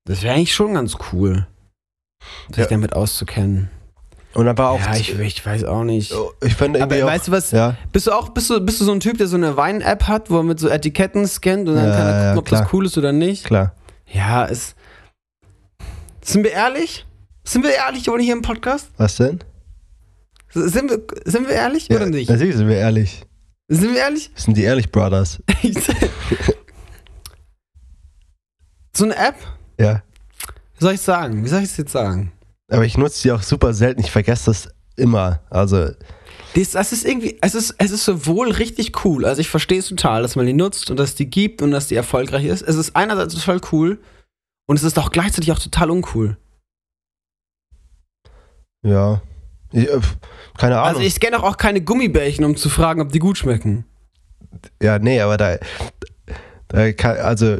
Das wäre eigentlich schon ganz cool, sich Ja. damit auszukennen. Und aber auch. Ja, ich, ich weiß auch nicht. Oh, ich finde Aber auch, weißt du was? ja, Bist du auch, bist du, bist du so ein Typ, der so eine Wein-App hat, wo er mit so Etiketten scannt und dann Ja, kann er gucken, ja, ob das cool ist oder nicht? klar. Ja, es. Sind wir ehrlich? Sind wir ehrlich oder hier im Podcast? Was denn? Sind wir, sind wir ehrlich oder nicht? Natürlich sind wir ehrlich. Sind wir ehrlich? Das sind die Ehrlich Brothers. *laughs* So eine App? Ja. Wie soll ich sagen? Wie soll ich es jetzt sagen? Aber ich nutze die auch super selten. Ich vergesse das immer. Also. Das, das ist irgendwie, es ist, es ist sowohl richtig cool, also ich verstehe es total, dass man die nutzt und dass die gibt und dass die erfolgreich ist. Es ist einerseits total cool und es ist auch gleichzeitig auch total uncool. Ja. Ich, äh, keine Ahnung. Also ich scanne auch keine Gummibärchen, um zu fragen, ob die gut schmecken. Ja, nee, aber da, da kann, also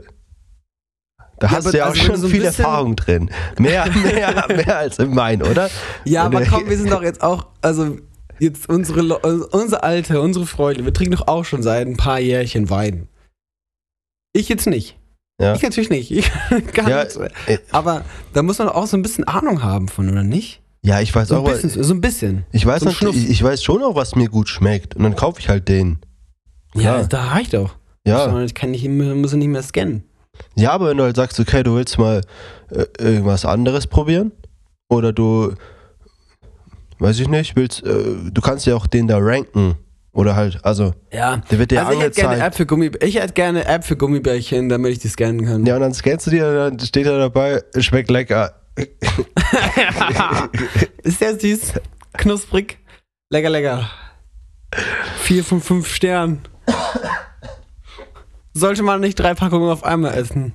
da ja, hast du ja auch also schon so viel Erfahrung drin. Mehr, *laughs* mehr, mehr als im Main, oder? Ja, aber komm, wir sind doch jetzt auch, also jetzt unsere, unser Alter, unsere Freunde, wir trinken doch auch schon seit ein paar Jährchen Wein. Ich jetzt nicht. Ja. Ich natürlich nicht. Ich *laughs* gar ja, nicht. Äh, aber da muss man auch so ein bisschen Ahnung haben von, oder nicht? Ja, ich weiß so auch. Bisschen, so ein bisschen. Ich weiß, so noch, ich, ich, weiß schon auch, was mir gut schmeckt. Und dann kaufe ich halt den. Ja, ja. da reicht auch. Ja. Ich kann nicht, muss nicht mehr scannen. Ja, aber wenn du halt sagst, okay, du willst mal äh, irgendwas anderes probieren oder du, weiß ich nicht, willst, äh, du kannst ja auch den da ranken oder halt, also, ja. der wird dir also ich hätte gerne App für ich hätte gerne App für Gummibärchen, damit ich die scannen kann. Ja, und dann scannst du die und dann steht da dabei, schmeckt lecker. *laughs* Ist der süß, knusprig, lecker, lecker. Vier von fünf Sternen sollte man nicht drei Packungen auf einmal essen.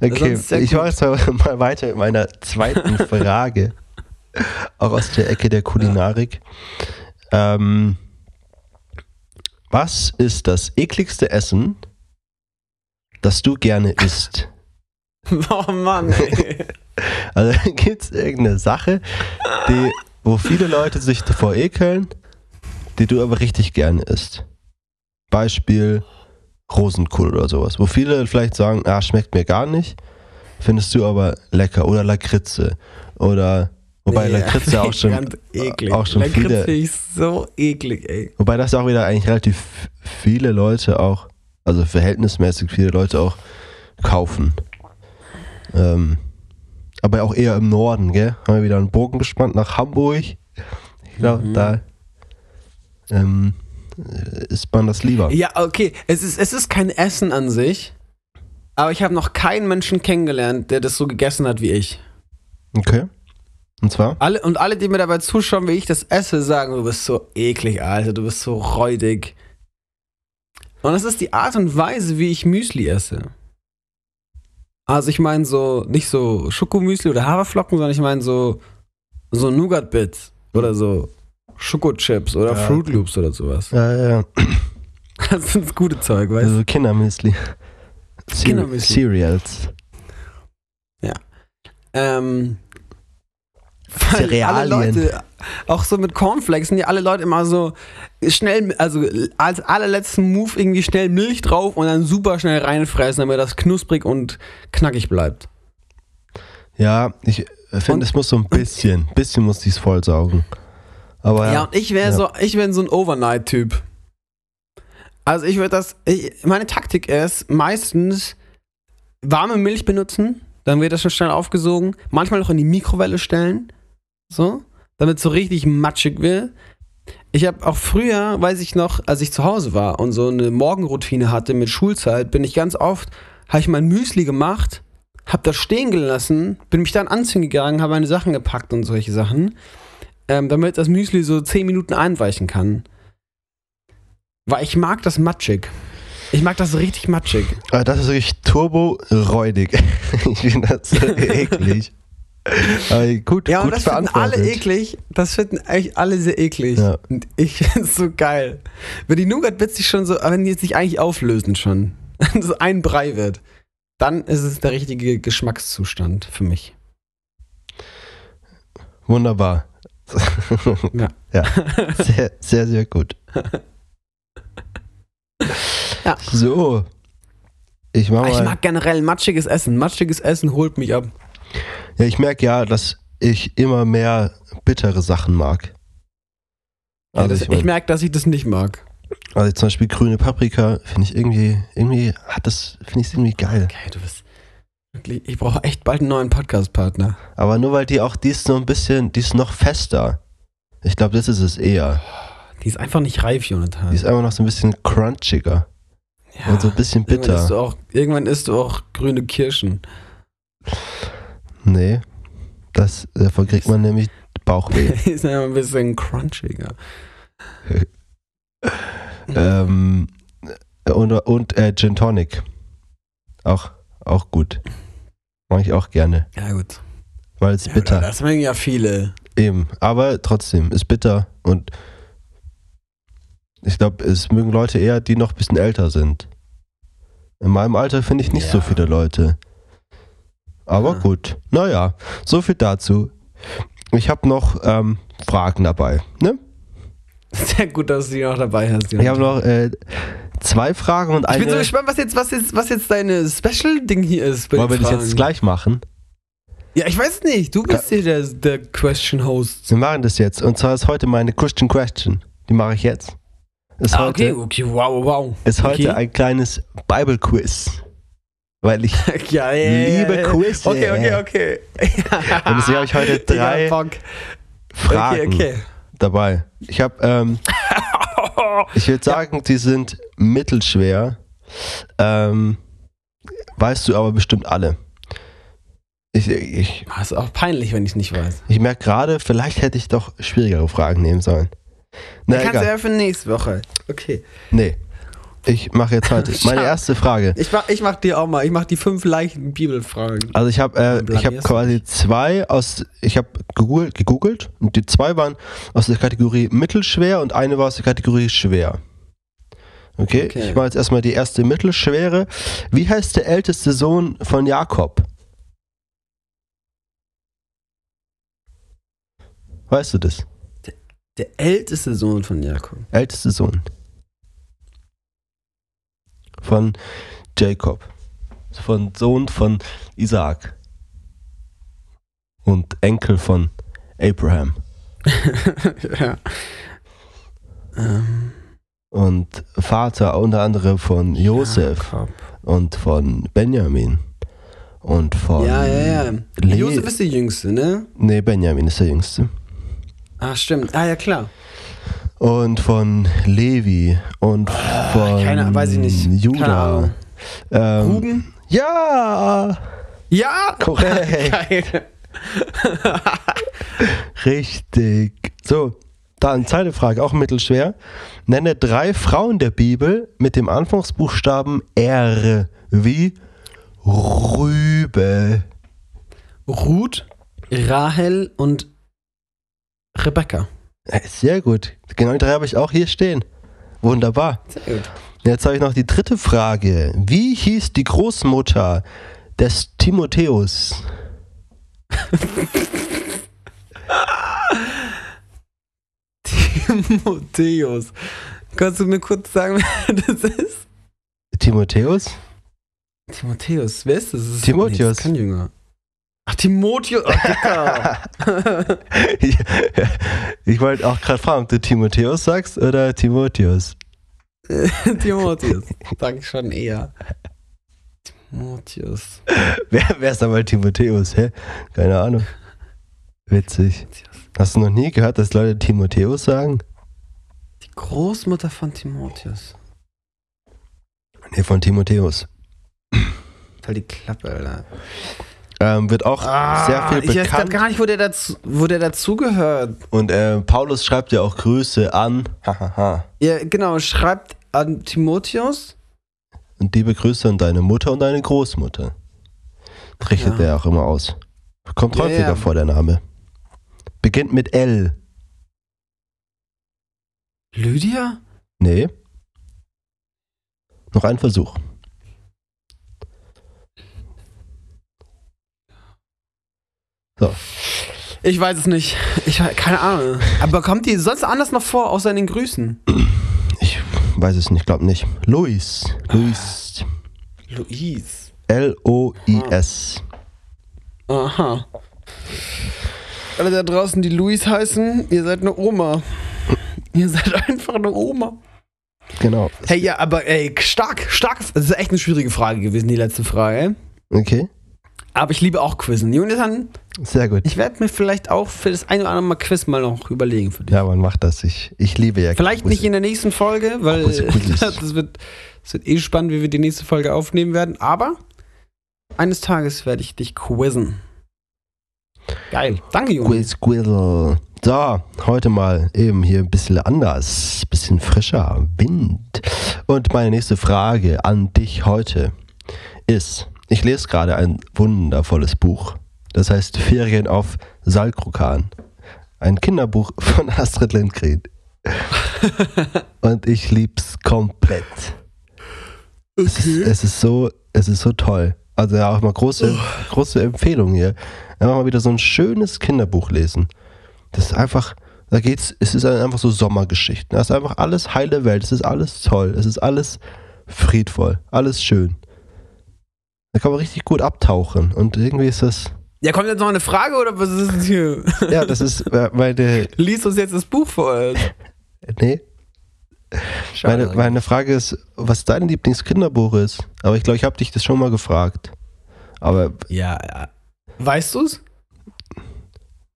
Okay, ich mache jetzt *laughs* mal weiter mit meiner zweiten *laughs* Frage. auch aus der Ecke der Kulinarik. Ja. Ähm, was ist das ekligste Essen, das du gerne isst? *laughs* Oh Mann, ey. also gibt es irgendeine Sache, die, wo viele Leute sich davor ekeln, die du aber richtig gerne isst? Beispiel Rosenkohl oder sowas, wo viele vielleicht sagen, ah, schmeckt mir gar nicht, findest du aber lecker oder Lakritze oder wobei nee, Lakritze *laughs* auch schon eklig. auch schon Lakritze viele finde ich so eklig, ey. Wobei das auch wieder eigentlich relativ viele Leute auch, also verhältnismäßig viele Leute auch kaufen. Ähm, aber auch eher im Norden, gell? Haben wir wieder einen Bogen gespannt nach Hamburg. Ich glaube, mhm. da ähm, äh, isst man das lieber. Ja, okay. Es ist, es ist kein Essen an sich, aber ich habe noch keinen Menschen kennengelernt, der das so gegessen hat wie ich. Okay. Und zwar? Alle, und alle, die mir dabei zuschauen, wie ich das esse, sagen, du bist so eklig, Alter, du bist so räudig. Und das ist die Art und Weise, wie ich Müsli esse. Also ich meine so, nicht so Schokomüsli oder Haferflocken, sondern ich meine so, so Nougat-Bits oder so Schokochips oder ja. Fruit Loops oder sowas. Ja, ja. Das sind das gute Zeug, weißt du? Also Kindermüsli. Kindermüsli. Cereals. Ja. Ähm. Cerealien. Alle Leute, auch so mit Cornflakes sind ja alle Leute immer so schnell, also als allerletzten Move irgendwie schnell Milch drauf und dann super schnell reinfressen, damit das knusprig und knackig bleibt. Ja, ich finde, es muss so ein bisschen, bisschen muss dies vollsaugen. Aber ja, ja und ich wäre ja. so, ich wäre so ein Overnight-Typ. Also ich würde das, ich, meine Taktik ist meistens warme Milch benutzen, dann wird das schon schnell aufgesogen, manchmal noch in die Mikrowelle stellen, so, damit es so richtig matschig wird. Ich habe auch früher, weiß ich noch, als ich zu Hause war und so eine Morgenroutine hatte mit Schulzeit, bin ich ganz oft, habe ich mein Müsli gemacht, habe das stehen gelassen, bin mich dann anziehen gegangen, habe meine Sachen gepackt und solche Sachen ähm, damit das Müsli so 10 Minuten einweichen kann. Weil ich mag das matschig. Ich mag das richtig matschig. Aber das ist wirklich turbo-räudig. *laughs* ich finde das so *laughs* eklig. Aber gut, ja, gut und das finden alle eklig. Das finden eigentlich alle sehr eklig. Ja. Und ich finde es so geil. Wenn die Nougat-Bits sich schon so, wenn die sich eigentlich auflösen schon, *laughs* wenn so ein Brei wird, dann ist es der richtige Geschmackszustand für mich. Wunderbar. Ja. *laughs* ja. Sehr, sehr, sehr gut. Ja. So. Ich, mach mal. ich mag generell matschiges Essen. Matschiges Essen holt mich ab. Ja, ich merke ja, dass ich immer mehr bittere Sachen mag. Also ja, das, ich, mein, ich merke, dass ich das nicht mag. Also zum Beispiel grüne Paprika finde ich irgendwie, irgendwie hat das, finde ich irgendwie geil. Okay, du bist ich brauche echt bald einen neuen Podcast-Partner. Aber nur weil die auch, die ist so ein bisschen, die ist noch fester. Ich glaube, das ist es eher. Die ist einfach nicht reif, Jonathan. Die ist einfach noch so ein bisschen crunchiger. Ja, und so ein bisschen bitter. Irgendwann isst, du auch, irgendwann isst du auch grüne Kirschen. Nee, das, davon kriegt man nämlich Bauchweh. *laughs* ist ja ein bisschen crunchiger. *laughs* ähm, und und äh, Gin Tonic. Auch, auch gut. Mache ich auch gerne. Ja, gut. Weil es ja, bitter. Das mögen ja viele. Eben, aber trotzdem, ist bitter und ich glaube, es mögen Leute eher, die noch ein bisschen älter sind. In meinem Alter finde ich nicht ja. so viele Leute. Aber ja. gut, naja, so viel dazu. Ich habe noch ähm, Fragen dabei, ne? *laughs* Sehr gut, dass du die noch dabei hast. Ich habe noch äh, zwei Fragen und eine. Ich bin so gespannt, was jetzt, was jetzt, was jetzt deine Special-Ding hier ist. Wollen wir das jetzt gleich machen? Ja, ich weiß nicht. Du bist hier der, der Question-Host. Wir machen das jetzt. Und zwar ist heute meine Christian Question. Die mache ich jetzt. Ist ah, heute, okay, okay, wow, wow. Ist heute okay. ein kleines Bible-Quiz. Weil ich *laughs* ja, ja, liebe ja, Quiz. Okay, okay, okay. Und deswegen habe ich heute *laughs* drei Fragen okay, dabei. Ich habe, ähm, ich würde sagen, die sind mittelschwer. Ähm, weißt du aber bestimmt alle. Ich, ich, das ist auch peinlich, wenn ich es nicht weiß. Ich merke gerade, vielleicht hätte ich doch schwierigere Fragen nehmen sollen. Na, kannst du ja für nächste Woche. Okay. Nee. Ich mache jetzt heute *laughs* meine erste Frage. Ich mach, ich mach dir auch mal. Ich mach die fünf leichten Bibelfragen. Also ich habe äh, ich habe quasi zwei aus ich habe gegoogelt, gegoogelt und die zwei waren aus der Kategorie mittelschwer und eine war aus der Kategorie schwer. Okay, okay. ich mache jetzt erstmal die erste mittelschwere. Wie heißt der älteste Sohn von Jakob? Weißt du das? Der, der älteste Sohn von Jakob. Älteste Sohn. Von Jacob. Von Sohn von Isaac. Und Enkel von Abraham. *laughs* ja. Ähm. Und Vater unter anderem von Josef Jakob. und von Benjamin. Und von. Ja, ja, ja. Le Josef ist der Jüngste, ne? Ne, Benjamin ist der Jüngste. Ah, stimmt. Ah, ja, klar. Und von Levi und ah, von keine, weiß ich nicht. Judah. Ähm, Ruben? Ja! Ja! Korrekt. *laughs* Richtig. So, dann zweite Frage, auch mittelschwer. Nenne drei Frauen der Bibel mit dem Anfangsbuchstaben R wie Rübe. Ruth, Rahel und Rebecca. Sehr gut. Genau die drei habe ich auch hier stehen. Wunderbar. Sehr gut. Jetzt habe ich noch die dritte Frage. Wie hieß die Großmutter des Timotheus? *laughs* Timotheus. Kannst du mir kurz sagen, *laughs* wer das ist? Timotheus? Timotheus, wer ist das? das ist Timotheus. kein Jünger. Ach, Timotheus. *laughs* Ach, ich, ich wollte auch gerade fragen, ob du Timotheus sagst oder Timotheus. *laughs* Timotheus. *laughs* Sag ich schon eher. Timotheus. Wer, wer ist aber Timotheus, hä? Keine Ahnung. Witzig. Hast du noch nie gehört, dass Leute Timotheus sagen? Die Großmutter von Timotheus. Nee, von Timotheus. Voll die Klappe, Alter. Ähm, wird auch ah, sehr viel bekannt. Ich weiß gar nicht, wo der, dazu, wo der dazugehört. Und äh, Paulus schreibt ja auch Grüße an. ja, genau, schreibt an Timotheus. Und die begrüßt dann deine Mutter und deine Großmutter. Richtet ja. er auch immer aus. Kommt ja, häufiger ja. vor, der Name. Beginnt mit L. Lydia? Nee. Noch ein Versuch. So. Ich weiß es nicht. Ich keine Ahnung. Aber kommt die sonst anders noch vor, außer in den Grüßen? Ich weiß es nicht, glaube nicht. Luis. Luis. Luis. L-O-I-S. Aha. Alle da draußen, die Luis heißen, ihr seid eine Oma. ihr seid einfach eine Oma. Genau. Hey, ja, aber ey, stark, stark. Das ist echt eine schwierige Frage gewesen, die letzte Frage. Okay. Aber ich liebe auch Quizzen. Jonathan, Sehr gut. Ich werde mir vielleicht auch für das eine oder andere Mal Quiz mal noch überlegen für dich. Ja, man macht das. Ich, ich liebe ja Vielleicht Quizze. nicht in der nächsten Folge, weil *laughs* das wird, das wird eh spannend, wie wir die nächste Folge aufnehmen werden. Aber eines Tages werde ich dich quizzen. Geil. Danke, Junge. Quiz, Quizzle. So, heute mal eben hier ein bisschen anders, ein bisschen frischer Wind. Und meine nächste Frage an dich heute ist, ich lese gerade ein wundervolles Buch. Das heißt Ferien auf Salkrokan. Ein Kinderbuch *laughs* von Astrid Lindgren. Und ich lieb's komplett. Okay. Es, ist, es, ist, so, es ist so toll. Also ja, auch mal große, oh. große Empfehlung hier. Einfach mal wieder so ein schönes Kinderbuch lesen. Das ist einfach, da geht's, es ist einfach so Sommergeschichten. Da ist einfach alles heile Welt. Es ist alles toll. Es ist alles friedvoll. Alles schön. Da kann man richtig gut abtauchen. Und irgendwie ist das. Ja, kommt jetzt noch eine Frage oder was ist das hier? Ja, das ist meine. Lies uns jetzt das Buch vor. *laughs* nee. Meine, meine Frage ist, was dein Lieblingskinderbuch ist. Aber ich glaube, ich habe dich das schon mal gefragt. Aber. Ja, ja. Weißt du's?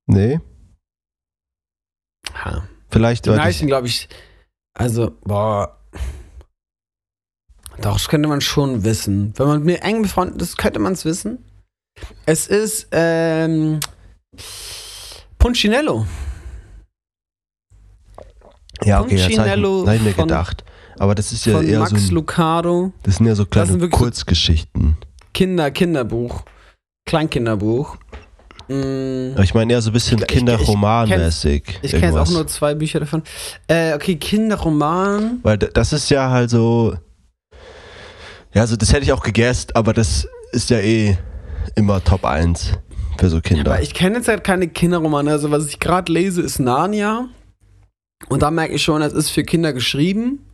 Nee. Ha. Vielleicht. Die meisten, glaube ich. Also, boah. Doch, das könnte man schon wissen. Wenn man mit mir eng befreundet ist, könnte man es wissen. Es ist ähm, Punchinello. Ja, okay, das habe ich, mir gedacht. Aber das ist ja eher Max so. Ein, Lucado. Das sind ja so kleine Kurzgeschichten. Kinder, Kinderbuch. Kleinkinderbuch. Mm. Ich meine eher so ein bisschen Kinderromanmäßig. Ich, ich kenne auch nur zwei Bücher davon. Äh, okay, Kinderroman. Weil das ist ja halt so. Ja, also das hätte ich auch gegessen, aber das ist ja eh immer Top 1 für so Kinder. Ja, aber ich kenne jetzt halt keine Kinderromane. Also was ich gerade lese, ist Narnia. Und da merke ich schon, das ist für Kinder geschrieben.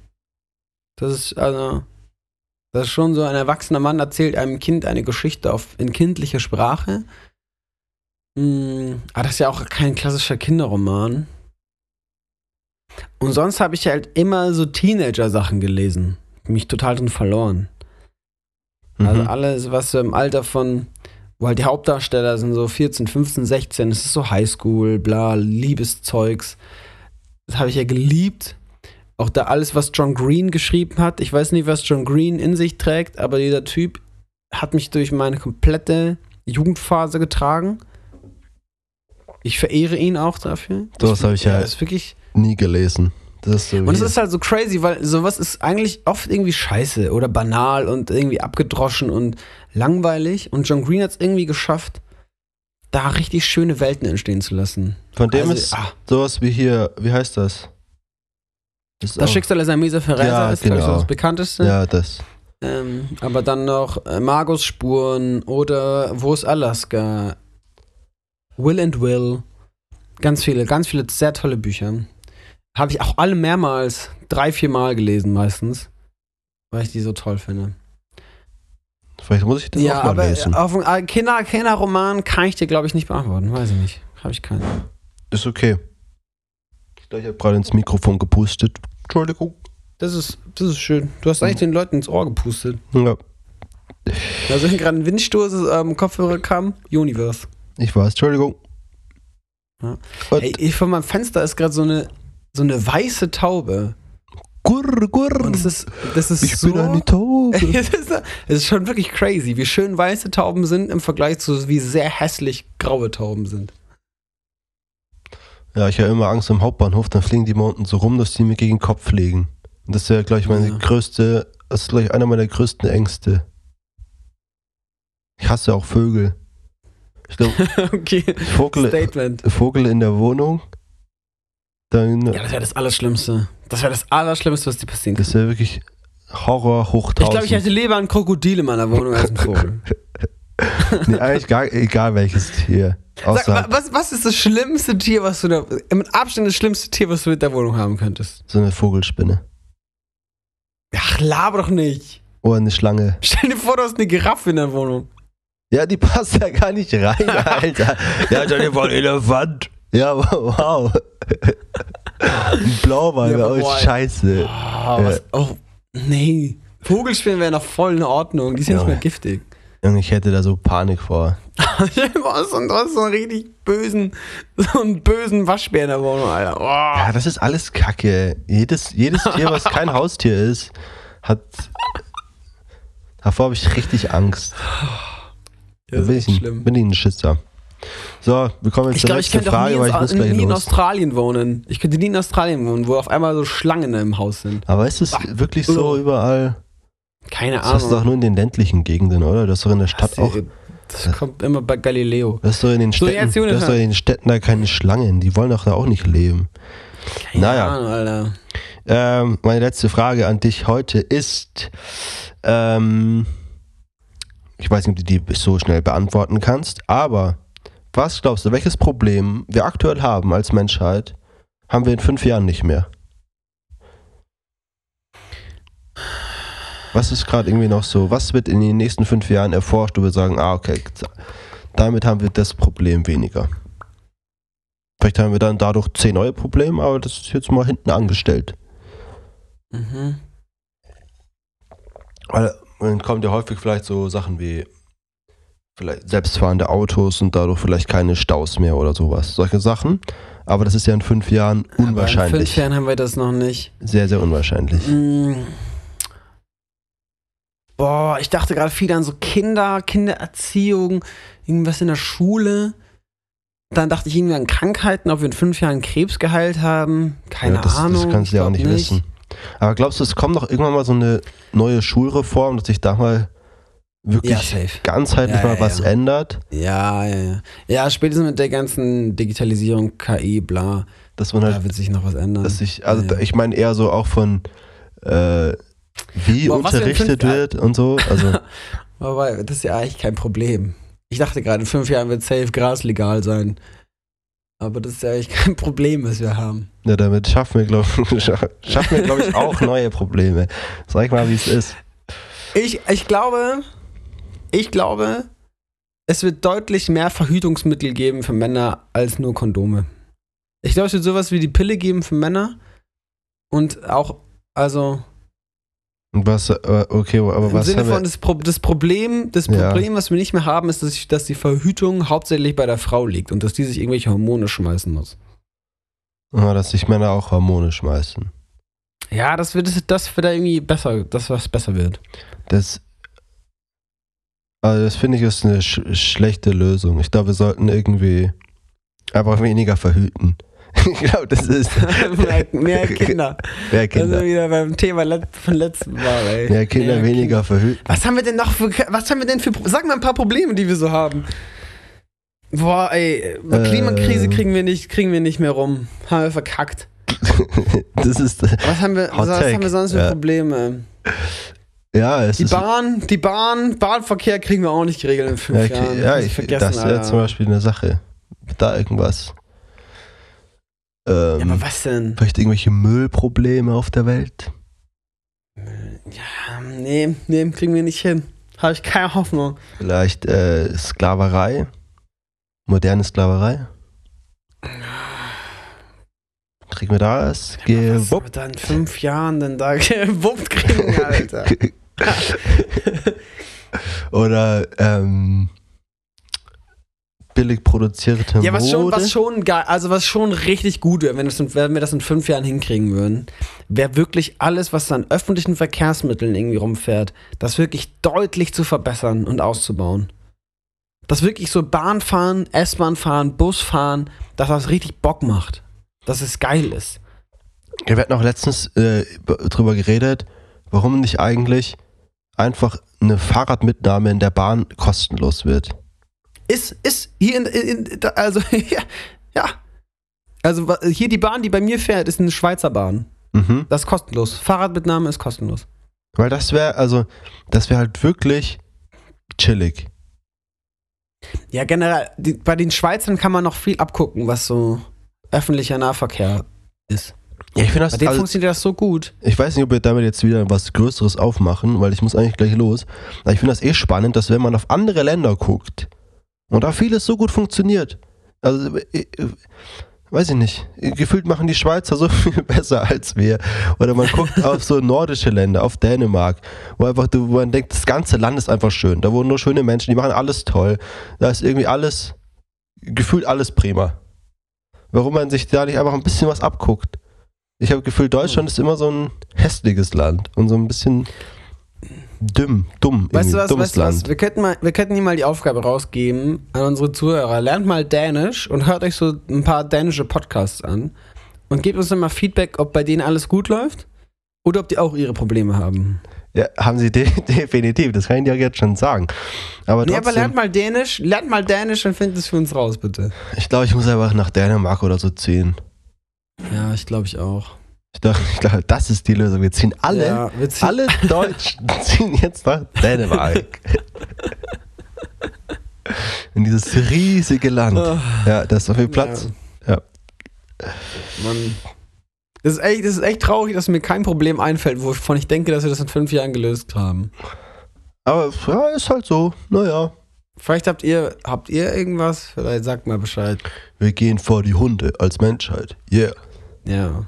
Das ist also. Das ist schon so ein erwachsener Mann erzählt einem Kind eine Geschichte auf, in kindlicher Sprache. Hm, aber das ist ja auch kein klassischer Kinderroman. Und sonst habe ich halt immer so Teenager-Sachen gelesen. Mich total drin verloren. Also mhm. Also alles, was so im Alter von, wo halt die Hauptdarsteller sind so 14, 15, 16, es ist so Highschool, bla, Liebeszeugs. Das habe ich ja geliebt. Auch da alles, was John Green geschrieben hat. Ich weiß nicht, was John Green in sich trägt, aber dieser Typ hat mich durch meine komplette Jugendphase getragen. Ich verehre ihn auch dafür. Das habe ich ja, ja wirklich nie gelesen. So und es ist halt so crazy, weil sowas ist eigentlich oft irgendwie scheiße oder banal und irgendwie abgedroschen und langweilig. Und John Green hat es irgendwie geschafft, da richtig schöne Welten entstehen zu lassen. Von dem also, ist ah. sowas wie hier, wie heißt das? Das, das Schicksal ist ein mieser Verräter, ja, ist genau. ich so das bekannteste. Ja, das. Ähm, aber dann noch äh, Magus-Spuren oder Wo ist Alaska? Will and Will. Ganz viele, ganz viele sehr tolle Bücher. Habe ich auch alle mehrmals, drei, vier Mal gelesen meistens, weil ich die so toll finde. Vielleicht muss ich das ja, auch mal aber lesen. Auf einen Kinder, Kinderroman kann ich dir, glaube ich, nicht beantworten. Weiß ich nicht. Habe ich keinen. Ist okay. Ich glaube, ich habe gerade ins Mikrofon gepustet. Entschuldigung. Das ist, das ist schön. Du hast eigentlich den Leuten ins Ohr gepustet. Ja. Also, wenn gerade ein Windstoß ähm, Kopfhörer kam, Universe. Ich weiß, Entschuldigung. Ja. Ey, ich, von meinem Fenster ist gerade so eine so eine weiße Taube. Gurr, gurr. Und das ist, das ist ich so, bin eine Taube. *laughs* es, ist, es ist schon wirklich crazy, wie schön weiße Tauben sind im Vergleich zu wie sehr hässlich graue Tauben sind. Ja, ich habe immer Angst am Hauptbahnhof, dann fliegen die mal unten so rum, dass die mir gegen den Kopf fliegen. Und das wäre, glaube ich, meine ja. größte, das ist, glaube ich, einer meiner größten Ängste. Ich hasse auch Vögel. Ich glaube, *laughs* okay. Vogel, Statement. Vogel in der Wohnung dann, ja, das wäre das Allerschlimmste. Das wäre das Allerschlimmste, was dir passieren kann. Das wäre wirklich Horror hoch 1000. Ich glaube, ich hätte lieber ein Krokodil in meiner Wohnung als ein Vogel. *laughs* nee, eigentlich gar, egal welches Tier. Sag, was, was ist das schlimmste Tier, was du da. Mit Abstand das schlimmste Tier, was du mit der Wohnung haben könntest? So eine Vogelspinne. Ach, laber doch nicht. Oder eine Schlange. Stell dir vor, du hast eine Giraffe in der Wohnung. Ja, die passt ja gar nicht rein, *laughs* Alter. ja, stell dir vor, ein Elefant. Ja, *laughs* wow. Ein Blauwal ja, wäre auch scheiße. Oh, ja. oh, nee. Vogelspinnen wäre noch voll in Ordnung. Die sind ja. nicht mehr giftig. Junge, ich hätte da so Panik vor. *laughs* du hast so einen richtig bösen, so einen bösen Waschbär in der Wohnung, Alter. Oh. Ja, das ist alles Kacke. Jedes, jedes Tier, was kein *laughs* Haustier ist, hat. Davor habe ich richtig Angst. Das bin, ist ich, schlimm. bin ich ein Schisser. So, wir kommen jetzt Ich zur glaube, ich letzten Frage, weil ich in, muss gleich nie in. Australien wohnen. Ich könnte nie in Australien wohnen, wo auf einmal so Schlangen im Haus sind. Aber ist es wirklich so Oh. überall? Keine Das hast du doch Ahnung. nur in den ländlichen Gegenden, oder? Das ist doch in der Stadt Das, auch. das kommt immer bei Galileo. Das ist doch in den So, Städten, das ist doch in den Städten da keine Schlangen. Die wollen doch da auch nicht leben. Keine Naja. Ahnung, Alter. Ähm, meine letzte Frage an dich heute ist, ähm, ich weiß nicht, ob du die so schnell beantworten kannst, aber was glaubst du, welches Problem wir aktuell haben als Menschheit, haben wir in fünf Jahren nicht mehr? Was ist gerade irgendwie noch so? Was wird in den nächsten fünf Jahren erforscht, wo wir sagen, ah, okay, damit haben wir das Problem weniger? Vielleicht haben wir dann dadurch zehn neue Probleme, aber das ist jetzt mal hinten angestellt. Mhm. Weil dann kommt ja häufig vielleicht so Sachen wie vielleicht selbstfahrende Autos und dadurch vielleicht keine Staus mehr oder sowas. Solche Sachen. Aber das ist ja in fünf Jahren Aber in unwahrscheinlich. fünf Jahren haben wir das noch nicht. Sehr, sehr unwahrscheinlich. Mm. Boah, ich dachte gerade viel an so Kinder, Kindererziehung, irgendwas in der Schule. Dann dachte ich irgendwie an Krankheiten, ob wir in fünf Jahren Krebs geheilt haben. Keine ja, das, Ahnung. Das kannst du ich ja auch glaub nicht, wissen. Aber glaubst du, es kommt doch irgendwann mal so eine neue Schulreform, dass sich da mal wirklich Ja, ganzheitlich Ja, mal ja, was ändert? Ja, ja, ja. Ja, spätestens mit der ganzen Digitalisierung, KI, bla, Dass man halt, da wird sich noch was ändern. dass sich, also ich meine eher so auch von äh, wie Boah, unterrichtet wird und so. Also *laughs* Aber das ist ja eigentlich kein Problem. Ich dachte gerade, in fünf Jahren wird safe Gras legal sein. Aber das ist ja eigentlich *laughs* kein Problem, was wir haben. Ja, damit schaffen wir, glaube *laughs* schaffen wir, glaub ich, auch neue Probleme. Sag mal, wie es ist. Ich, ich glaube, ich glaube, es wird deutlich mehr Verhütungsmittel geben für Männer als nur Kondome. Ich glaube, es wird sowas wie die Pille geben für Männer. Und auch, also was, äh, okay, aber im was Sinne haben wir, von das, Pro das Problem, das Ja. Problem, was wir nicht mehr haben, ist, dass, ich, dass die Verhütung hauptsächlich bei der Frau liegt und dass die sich irgendwelche Hormone schmeißen muss. Ah, dass sich Männer auch Hormone schmeißen. Ja, das wird, das wird da irgendwie besser, das was besser wird. Das, also das finde ich ist eine sch schlechte Lösung. Ich glaube, wir sollten irgendwie einfach weniger verhüten. *laughs* ich glaube, das ist *laughs* mehr, mehr *laughs* Kinder. mehr Da sind wir Kinder. wieder beim Thema von letzten Mal, ey. Mehr Kinder, weniger verhüten. Was haben wir denn noch für, was haben wir denn für, sag mal ein paar Probleme, die wir so haben. Boah, ey, Klimakrise Ähm. kriegen wir nicht, kriegen wir nicht mehr rum. Haben wir verkackt. das ist, Was haben wir, was haben wir sonst für ja. Probleme? Ja, es Die ist, Bahn, die Bahn, Bahnverkehr kriegen wir auch nicht geregelt in fünf ja, Jahren. okay, ja ich, das wäre zum Beispiel eine Sache. Da irgendwas. Ähm, Ja, aber was denn? Vielleicht irgendwelche Müllprobleme auf der Welt? Ja, nee, nee, kriegen wir nicht hin. Habe ich keine Hoffnung. Vielleicht äh, Sklaverei? Moderne Sklaverei? Kriegen wir das? Was Gewuppt? wir da in fünf Jahren denn da *laughs* gewuppt kriegen, Alter? *laughs* *laughs* Oder ähm, billig produzierte Ja, was schon, was schon geil, also was schon richtig gut wäre, wenn, in- wenn wir das in fünf Jahren hinkriegen würden, wäre wirklich alles, was an öffentlichen Verkehrsmitteln irgendwie rumfährt, das wirklich deutlich zu verbessern und auszubauen. Dass wirklich so Bahn fahren, S-Bahn fahren, Bus fahren, dass das richtig Bock macht. Dass es geil ist. Ja, wir hatten auch letztens äh, drüber geredet, warum nicht eigentlich einfach eine Fahrradmitnahme in der Bahn kostenlos wird. Ist, ist hier in, in, also, *laughs* ja, ja. Also hier die Bahn, die bei mir fährt, ist eine Schweizer Bahn. Mhm. Das ist kostenlos. Fahrradmitnahme ist kostenlos. Weil das wäre, also, das wäre halt wirklich chillig. Ja, generell, die, bei den Schweizern kann man noch viel abgucken, was so öffentlicher Nahverkehr ist. Ja, ich finde Bei das, denen also, funktioniert das so gut. ich weiß nicht, ob wir damit jetzt wieder was Größeres aufmachen, weil ich muss eigentlich gleich los. Aber ich finde das eh spannend, dass wenn man auf andere Länder guckt und da vieles so gut funktioniert, also äh, äh, weiß ich nicht, gefühlt machen die Schweizer so *laughs* viel besser als wir. Oder man guckt *laughs* auf so nordische Länder, auf Dänemark, wo einfach, wo man denkt, das ganze Land ist einfach schön. Da wohnen nur schöne Menschen, die machen alles toll. Da ist irgendwie alles, gefühlt alles prima. Warum man sich da nicht einfach ein bisschen was abguckt? Ich habe Gefühl, Deutschland ist immer so ein hässliches Land und so ein bisschen dumm, dumm. Weißt du was, weißt du was? Wir könnten, mal, wir könnten hier mal die Aufgabe rausgeben an unsere Zuhörer. Lernt mal Dänisch und hört euch so ein paar dänische Podcasts an und gebt uns dann mal Feedback, ob bei denen alles gut läuft oder ob die auch ihre Probleme haben. Ja, haben sie *laughs* de definitiv, das kann ich dir jetzt schon sagen. Aber, nee, aber lernt mal Dänisch, lernt mal Dänisch und findet es für uns raus, bitte. Ich glaube, ich muss einfach nach Dänemark oder so ziehen. Ja, ich glaube ich auch. Ich glaube, ich glaub, das ist die Lösung. Wir ziehen alle, ja, wir ziehen alle *laughs* Deutschen ziehen jetzt nach Dänemark. In dieses riesige Land. Oh. Ja, da ist so viel Platz. Ja. ja. Mann. Das ist, echt, das ist echt traurig, dass mir kein Problem einfällt, wovon ich denke, dass wir das in fünf Jahren gelöst haben. Aber ja, ist halt so. Naja. Vielleicht habt ihr, habt ihr irgendwas? Vielleicht sagt mal Bescheid. Wir gehen vor die Hunde als Menschheit. Yeah. Ja. Cool.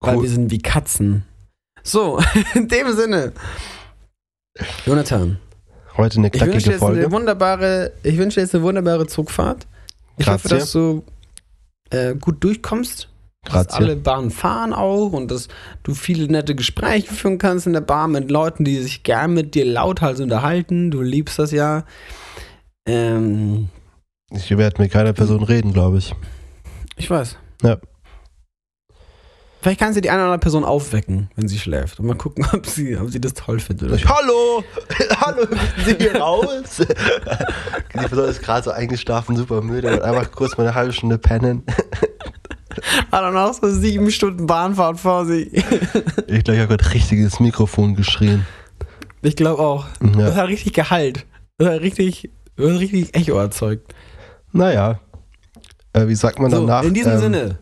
Weil wir sind wie Katzen. So, *laughs* in dem Sinne. Jonathan. Heute eine knackige ich wünsche Folge. Eine wunderbare, ich wünsche dir jetzt eine wunderbare Zugfahrt. Ich Grazie. hoffe, dass du äh, gut durchkommst. Grazie. Dass alle Bahnen fahren auch und dass du viele nette Gespräche führen kannst in der Bahn mit Leuten, die sich gern mit dir lauthals unterhalten. Du liebst das ja. Ähm, ich werde mit keiner Person reden, glaube ich. Ich weiß. Ja. Vielleicht kann sie die eine oder andere Person aufwecken, wenn sie schläft. Und mal gucken, *laughs* ob sie, ob sie das toll findet. Oder Hallo! *laughs* Hallo, sind hier raus? *laughs* die Person ist gerade so eingeschlafen, super müde und einfach kurz mal eine halbe Stunde pennen. Hat dann auch so sieben Stunden Bahnfahrt vor sich. ich glaube, ich habe gerade richtiges Mikrofon geschrien. Ich glaube auch. Ja. Das hat richtig Gehalt. Das hat richtig, das hat richtig Echo erzeugt. Naja. Äh, wie sagt man so, danach? In diesem ähm, Sinne.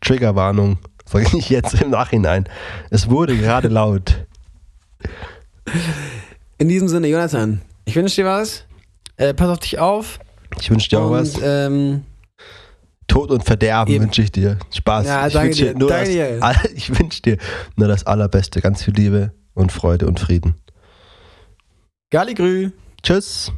Triggerwarnung. Sag ich jetzt im Nachhinein. Es wurde gerade laut. In diesem Sinne, Jonathan, ich wünsche dir was. Äh, pass auf dich auf. Ich wünsche dir auch und, was. Ähm, Tod und Verderben wünsche ich dir. Spaß. Ja, ich wünsche dir, nur das, *laughs* ich wünsche dir nur das Allerbeste. Ganz viel Liebe und Freude und Frieden. Galligrü. Tschüss.